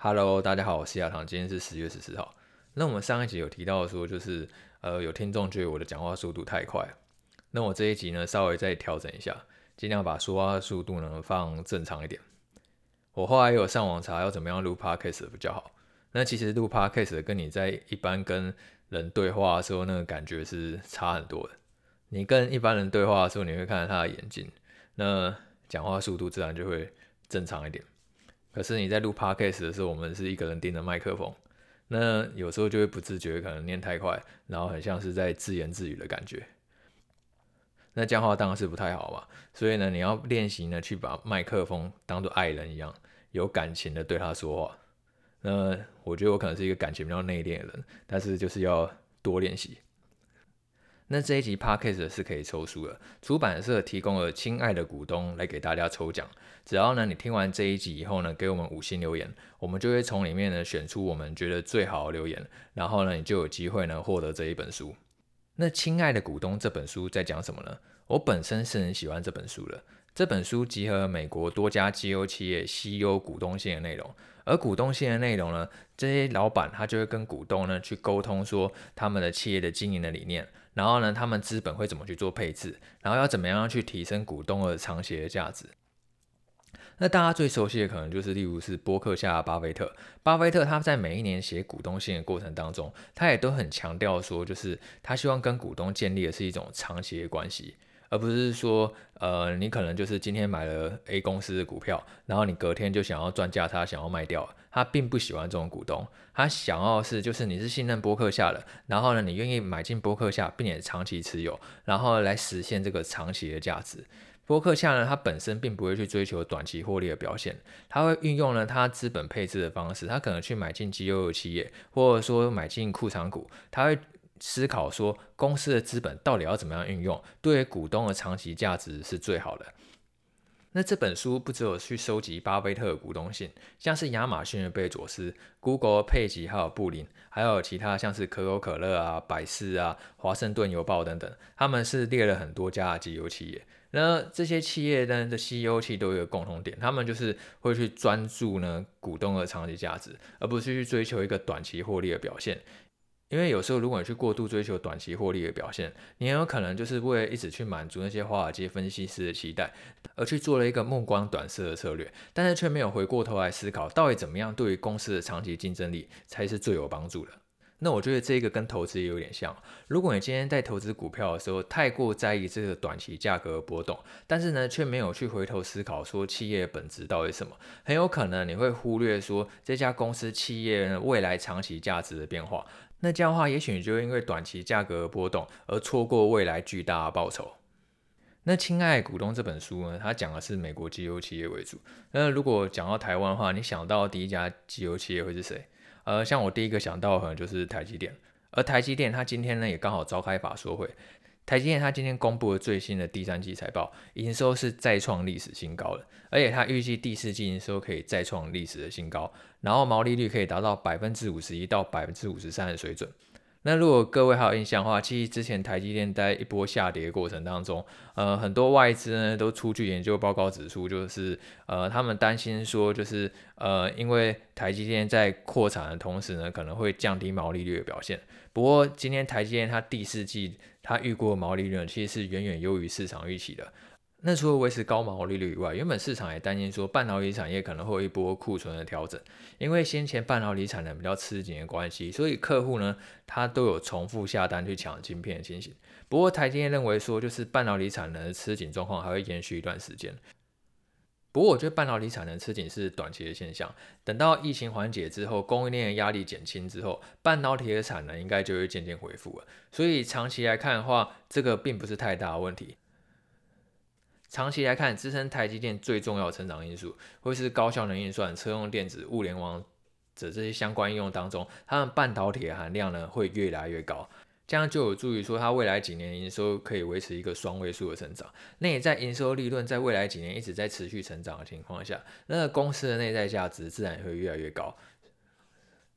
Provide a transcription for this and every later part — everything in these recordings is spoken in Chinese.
Hello，大家好，我是亚堂，今天是十月十四号。那我们上一集有提到说，就是呃有听众觉得我的讲话速度太快，那我这一集呢稍微再调整一下，尽量把说话速度呢放正常一点。我后来有上网查要怎么样录 Podcast 比较好。那其实录 Podcast 跟你在一般跟人对话的时候那个感觉是差很多的。你跟一般人对话的时候，你会看着他的眼睛，那讲话速度自然就会正常一点。可是你在录 podcast 的时候，我们是一个人盯着麦克风，那有时候就会不自觉可能念太快，然后很像是在自言自语的感觉。那这样话当然是不太好嘛。所以呢，你要练习呢，去把麦克风当做爱人一样，有感情的对他说话。那我觉得我可能是一个感情比较内敛的人，但是就是要多练习。那这一集 Podcast 是可以抽书的，出版社提供了亲爱的股东来给大家抽奖。只要呢你听完这一集以后呢，给我们五星留言，我们就会从里面呢选出我们觉得最好的留言，然后呢你就有机会呢获得这一本书。那亲爱的股东这本书在讲什么呢？我本身是很喜欢这本书的。这本书集合了美国多家绩优企业 CEO 股东信的内容，而股东信的内容呢，这些老板他就会跟股东呢去沟通说他们的企业的经营的理念。然后呢，他们资本会怎么去做配置？然后要怎么样去提升股东的长期的价值？那大家最熟悉的可能就是，例如是波克下的巴菲特。巴菲特他在每一年写股东信的过程当中，他也都很强调说，就是他希望跟股东建立的是一种长期的关系。而不是说，呃，你可能就是今天买了 A 公司的股票，然后你隔天就想要赚价差，想要卖掉。他并不喜欢这种股东，他想要是就是你是信任波克夏的，然后呢，你愿意买进波克夏，并且长期持有，然后来实现这个长期的价值。波克夏呢，他本身并不会去追求短期获利的表现，他会运用呢他资本配置的方式，他可能去买进绩优企业，或者说买进库藏股，他会。思考说公司的资本到底要怎么样运用，对于股东的长期价值是最好的。那这本书不只有去收集巴菲特的股东信，像是亚马逊的贝佐斯、Google 的佩吉还有布林，还有其他像是可口可乐啊、百事啊、华盛顿邮报等等，他们是列了很多家的绩优企业。那这些企业呢的 CEO 其实都有一个共同点，他们就是会去专注呢股东的长期价值，而不是去追求一个短期获利的表现。因为有时候，如果你去过度追求短期获利的表现，你很有可能就是为了一直去满足那些华尔街分析师的期待，而去做了一个目光短视的策略，但是却没有回过头来思考，到底怎么样对于公司的长期竞争力才是最有帮助的。那我觉得这个跟投资也有点像，如果你今天在投资股票的时候，太过在意这个短期价格的波动，但是呢，却没有去回头思考说企业本质到底什么，很有可能你会忽略说这家公司企业未来长期价值的变化。那这样的话，也许你就因为短期价格波动而错过未来巨大的报酬。那亲爱股东这本书呢，它讲的是美国机油企业为主。那如果讲到台湾的话，你想到第一家机油企业会是谁？呃，像我第一个想到可能就是台积电。而台积电它今天呢也刚好召开法说会。台积电它今天公布了最新的第三季财报，营收是再创历史新高了，而且它预计第四季营收可以再创历史的新高，然后毛利率可以达到百分之五十一到百分之五十三的水准。那如果各位还有印象的话，其实之前台积电在一波下跌的过程当中，呃，很多外资呢都出具研究报告指出，就是呃，他们担心说，就是呃，因为台积电在扩产的同时呢，可能会降低毛利率的表现。不过今天台积电它第四季它预估的毛利率其实是远远优于市场预期的。那除了维持高毛利率以外，原本市场也担心说半导体产业可能会有一波库存的调整，因为先前半导体产能比较吃紧的关系，所以客户呢，他都有重复下单去抢晶片的情形。不过台积电认为说，就是半导体产能的吃紧状况还会延续一段时间。不过我觉得半导体产能吃紧是短期的现象，等到疫情缓解之后，供应链的压力减轻之后，半导体的产能应该就会渐渐恢复了。所以长期来看的话，这个并不是太大的问题。长期来看，支撑台积电最重要的成长因素，会是高效能运算、车用电子、物联网的这些相关应用当中，它们半导体的含量呢会越来越高，这样就有助于说它未来几年营收可以维持一个双位数的成长。那也在营收利润在未来几年一直在持续成长的情况下，那公司的内在价值自然会越来越高。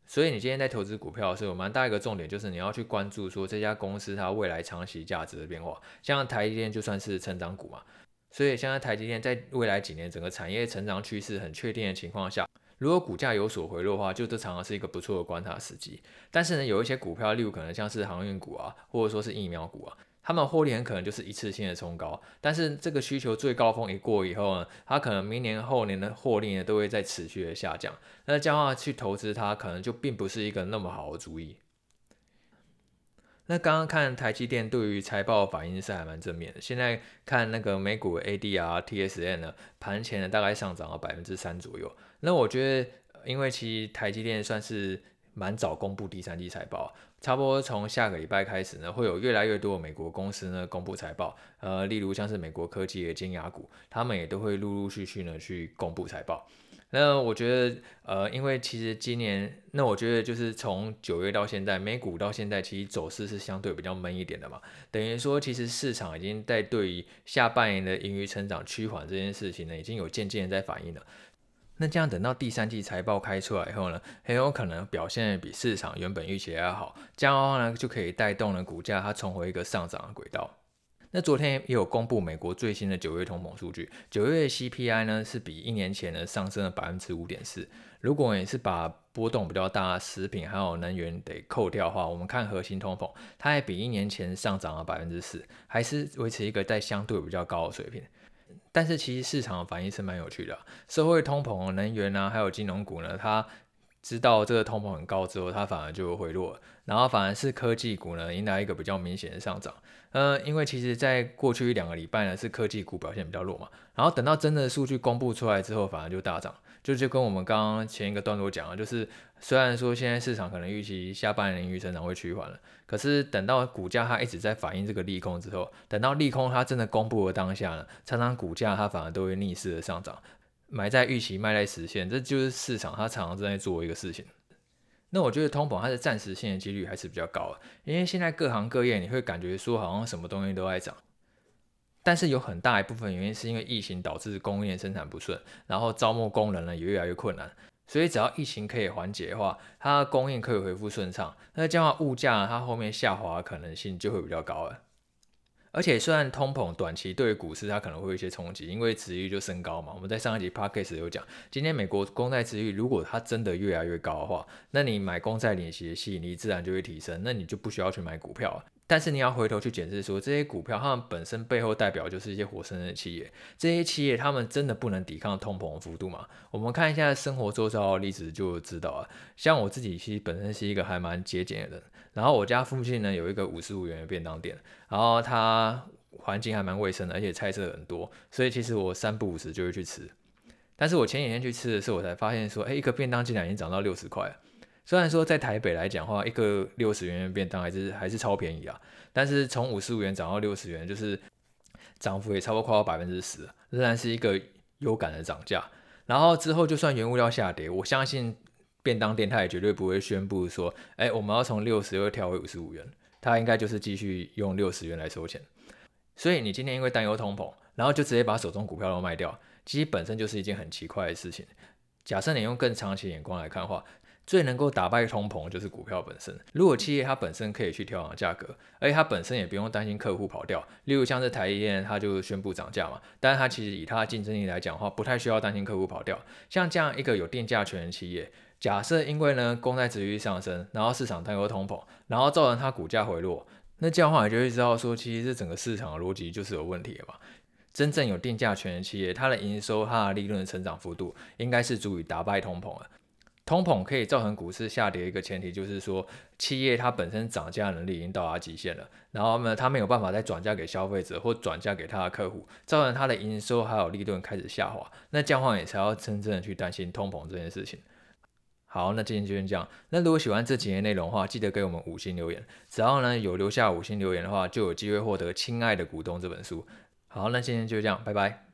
所以你今天在投资股票的时候，蛮大一个重点就是你要去关注说这家公司它未来长期价值的变化。像台积电就算是成长股嘛。所以，现在台积电在未来几年整个产业成长趋势很确定的情况下，如果股价有所回落的话，就这常常是一个不错的观察时机。但是呢，有一些股票，例如可能像是航运股啊，或者说是疫苗股啊，他们获利很可能就是一次性的冲高，但是这个需求最高峰一过以后呢，它可能明年后年的获利呢都会再持续的下降。那这样的话去投资它，可能就并不是一个那么好的主意。那刚刚看台积电对于财报反应是还蛮正面的，现在看那个美股 ADR TSM 呢，盘前呢大概上涨了百分之三左右。那我觉得，因为其实台积电算是蛮早公布第三季财报，差不多从下个礼拜开始呢，会有越来越多美国公司呢公布财报，呃，例如像是美国科技的尖牙股，他们也都会陆陆续续呢去公布财报。那我觉得，呃，因为其实今年，那我觉得就是从九月到现在，美股到现在其实走势是相对比较闷一点的嘛。等于说，其实市场已经在对于下半年的盈余成长趋缓这件事情呢，已经有渐渐在反应了。那这样等到第三季财报开出来以后呢，很有可能表现比市场原本预期还要好，这样的话呢，就可以带动了股价它重回一个上涨的轨道。那昨天也有公布美国最新的九月通膨数据，九月 CPI 呢是比一年前呢上升了百分之五点四。如果也是把波动比较大食品还有能源得扣掉的话，我们看核心通膨，它也比一年前上涨了百分之四，还是维持一个在相对比较高的水平。但是其实市场的反应是蛮有趣的，社会通膨、能源啊，还有金融股呢，它知道这个通膨很高之后，它反而就回落，然后反而是科技股呢迎来一个比较明显的上涨。呃，因为其实，在过去一两个礼拜呢，是科技股表现比较弱嘛，然后等到真的数据公布出来之后，反而就大涨，就就跟我们刚刚前一个段落讲的，就是虽然说现在市场可能预期下半年盈余增长会趋缓了，可是等到股价它一直在反映这个利空之后，等到利空它真的公布的当下呢，常常股价它反而都会逆势的上涨，买在预期，卖在实现，这就是市场它常常正在做一个事情。那我觉得通膨它是暂时性的几率还是比较高，因为现在各行各业你会感觉说好像什么东西都在涨，但是有很大一部分原因是因为疫情导致供应链生产不顺，然后招募工人呢也越来越困难，所以只要疫情可以缓解的话，它的供应可以恢复顺畅，那这样的物价它后面下滑的可能性就会比较高了。而且虽然通膨短期对于股市它可能会有一些冲击，因为殖利率就升高嘛。我们在上一集 podcast 有讲，今天美国公债殖利率如果它真的越来越高的话，那你买公债领息的吸引力自然就会提升，那你就不需要去买股票了。但是你要回头去检视说，这些股票它们本身背后代表就是一些活生生的企业，这些企业他们真的不能抵抗通膨的幅度吗？我们看一下生活周遭的例子就知道了。像我自己其实本身是一个还蛮节俭的人，然后我家附近呢有一个五十五元的便当店，然后它环境还蛮卫生的，而且菜色很多，所以其实我三不五时就会去吃。但是我前几天去吃的时候，我才发现说，哎，一个便当竟然已经涨到六十块了。虽然说在台北来讲的话，一个六十元的便当还是还是超便宜啊，但是从五十五元涨到六十元，就是涨幅也差不多快到百分之十，仍然是一个有感的涨价。然后之后就算原物料下跌，我相信便当店他也绝对不会宣布说，哎，我们要从六十又调回五十五元，他应该就是继续用六十元来收钱。所以你今天因为担忧通膨，然后就直接把手中股票都卖掉，其实本身就是一件很奇怪的事情。假设你用更长期眼光来看的话，最能够打败通膨就是股票本身。如果企业它本身可以去调整价格，而且它本身也不用担心客户跑掉，例如像是台积电，它就宣布涨价嘛。但是它其实以它的竞争力来讲的话，不太需要担心客户跑掉。像这样一个有定价权的企业，假设因为呢公债殖利率上升，然后市场担忧通膨，然后造成它股价回落，那这样的话你就会知道说，其实这整个市场的逻辑就是有问题的嘛。真正有定价权的企业，它的营收、它的利润成长幅度，应该是足以打败通膨的。通膨可以造成股市下跌，一个前提就是说，企业它本身涨价能力已经到达极限了，然后呢，它没有办法再转嫁给消费者或转嫁给它的客户，造成它的营收还有利润开始下滑，那这样话也才要真正的去担心通膨这件事情。好，那今天就先这样。那如果喜欢这几页内容的话，记得给我们五星留言，只要呢有留下五星留言的话，就有机会获得《亲爱的股东》这本书。好，那今天就这样，拜拜。